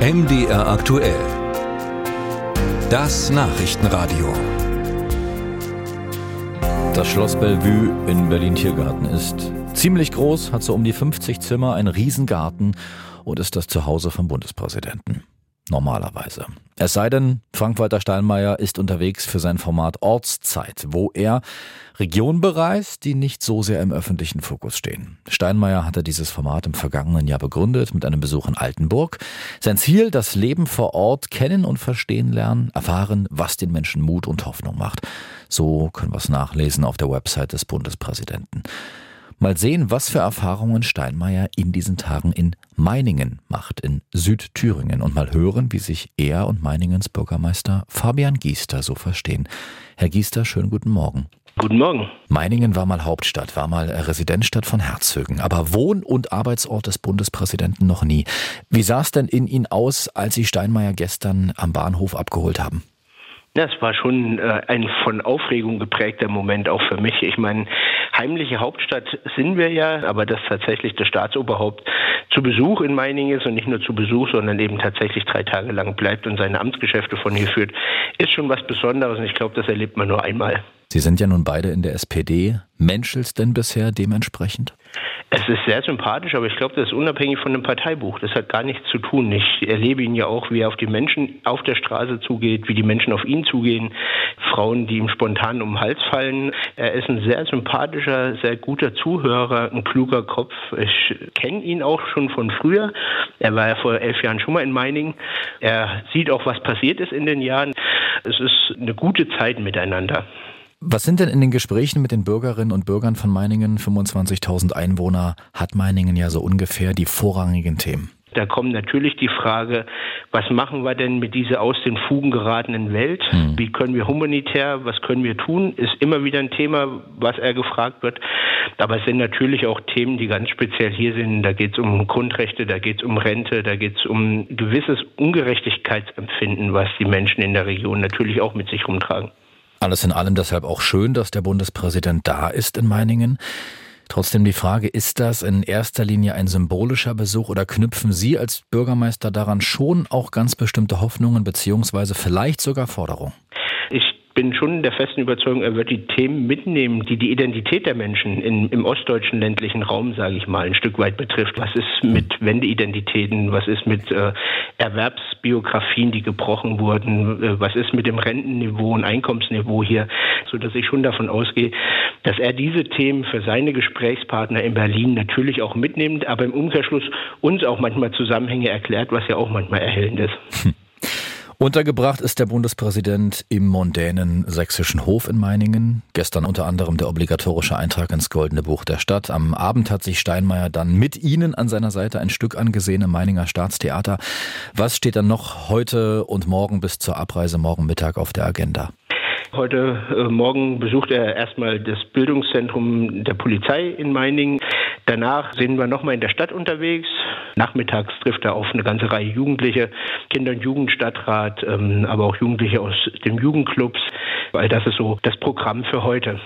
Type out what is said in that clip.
MDR aktuell. Das Nachrichtenradio. Das Schloss Bellevue in Berlin-Tiergarten ist ziemlich groß, hat so um die 50 Zimmer, einen Riesengarten und ist das Zuhause vom Bundespräsidenten normalerweise. Es sei denn, Frank-Walter Steinmeier ist unterwegs für sein Format Ortszeit, wo er Regionen bereist, die nicht so sehr im öffentlichen Fokus stehen. Steinmeier hatte dieses Format im vergangenen Jahr begründet mit einem Besuch in Altenburg. Sein Ziel, das Leben vor Ort kennen und verstehen lernen, erfahren, was den Menschen Mut und Hoffnung macht. So können wir es nachlesen auf der Website des Bundespräsidenten. Mal sehen, was für Erfahrungen Steinmeier in diesen Tagen in Meiningen macht, in Südthüringen. Und mal hören, wie sich er und Meiningens Bürgermeister Fabian Giester so verstehen. Herr Giester, schönen guten Morgen. Guten Morgen. Meiningen war mal Hauptstadt, war mal Residenzstadt von Herzögen, aber Wohn- und Arbeitsort des Bundespräsidenten noch nie. Wie sah es denn in Ihnen aus, als Sie Steinmeier gestern am Bahnhof abgeholt haben? Das war schon äh, ein von Aufregung geprägter Moment auch für mich. Ich meine, heimliche Hauptstadt sind wir ja, aber dass tatsächlich das Staatsoberhaupt zu Besuch in Meiningen ist und nicht nur zu Besuch, sondern eben tatsächlich drei Tage lang bleibt und seine Amtsgeschäfte von hier führt, ist schon was Besonderes und ich glaube, das erlebt man nur einmal. Sie sind ja nun beide in der SPD. Menschels denn bisher dementsprechend? Es ist sehr sympathisch, aber ich glaube, das ist unabhängig von dem Parteibuch. Das hat gar nichts zu tun. Ich erlebe ihn ja auch, wie er auf die Menschen auf der Straße zugeht, wie die Menschen auf ihn zugehen, Frauen, die ihm spontan um den Hals fallen. Er ist ein sehr sympathischer, sehr guter Zuhörer, ein kluger Kopf. Ich kenne ihn auch schon von früher. Er war ja vor elf Jahren schon mal in Meiningen. Er sieht auch, was passiert ist in den Jahren. Es ist eine gute Zeit miteinander. Was sind denn in den Gesprächen mit den Bürgerinnen und Bürgern von Meiningen, 25.000 Einwohner, hat Meiningen ja so ungefähr die vorrangigen Themen? Da kommt natürlich die Frage, was machen wir denn mit dieser aus den Fugen geratenen Welt? Hm. Wie können wir humanitär, was können wir tun? Ist immer wieder ein Thema, was er gefragt wird. Aber es sind natürlich auch Themen, die ganz speziell hier sind. Da geht es um Grundrechte, da geht es um Rente, da geht es um gewisses Ungerechtigkeitsempfinden, was die Menschen in der Region natürlich auch mit sich rumtragen. Alles in allem deshalb auch schön, dass der Bundespräsident da ist in Meiningen. Trotzdem die Frage, ist das in erster Linie ein symbolischer Besuch oder knüpfen Sie als Bürgermeister daran schon auch ganz bestimmte Hoffnungen beziehungsweise vielleicht sogar Forderungen? Bin schon der festen Überzeugung, er wird die Themen mitnehmen, die die Identität der Menschen in, im ostdeutschen ländlichen Raum, sage ich mal, ein Stück weit betrifft. Was ist mit Wendeidentitäten? Was ist mit äh, Erwerbsbiografien, die gebrochen wurden? Äh, was ist mit dem Rentenniveau und Einkommensniveau hier? So dass ich schon davon ausgehe, dass er diese Themen für seine Gesprächspartner in Berlin natürlich auch mitnimmt, aber im Umkehrschluss uns auch manchmal Zusammenhänge erklärt, was ja auch manchmal erhellend ist. Hm. Untergebracht ist der Bundespräsident im mondänen sächsischen Hof in Meiningen. Gestern unter anderem der obligatorische Eintrag ins Goldene Buch der Stadt. Am Abend hat sich Steinmeier dann mit Ihnen an seiner Seite ein Stück angesehen im Meininger Staatstheater. Was steht dann noch heute und morgen bis zur Abreise morgen Mittag auf der Agenda? Heute äh, Morgen besucht er erstmal das Bildungszentrum der Polizei in Meiningen. Danach sind wir nochmal in der Stadt unterwegs. Nachmittags trifft er auf eine ganze Reihe Jugendliche, Kinder- und Jugendstadtrat, ähm, aber auch Jugendliche aus den Jugendclubs. Weil das ist so das Programm für heute.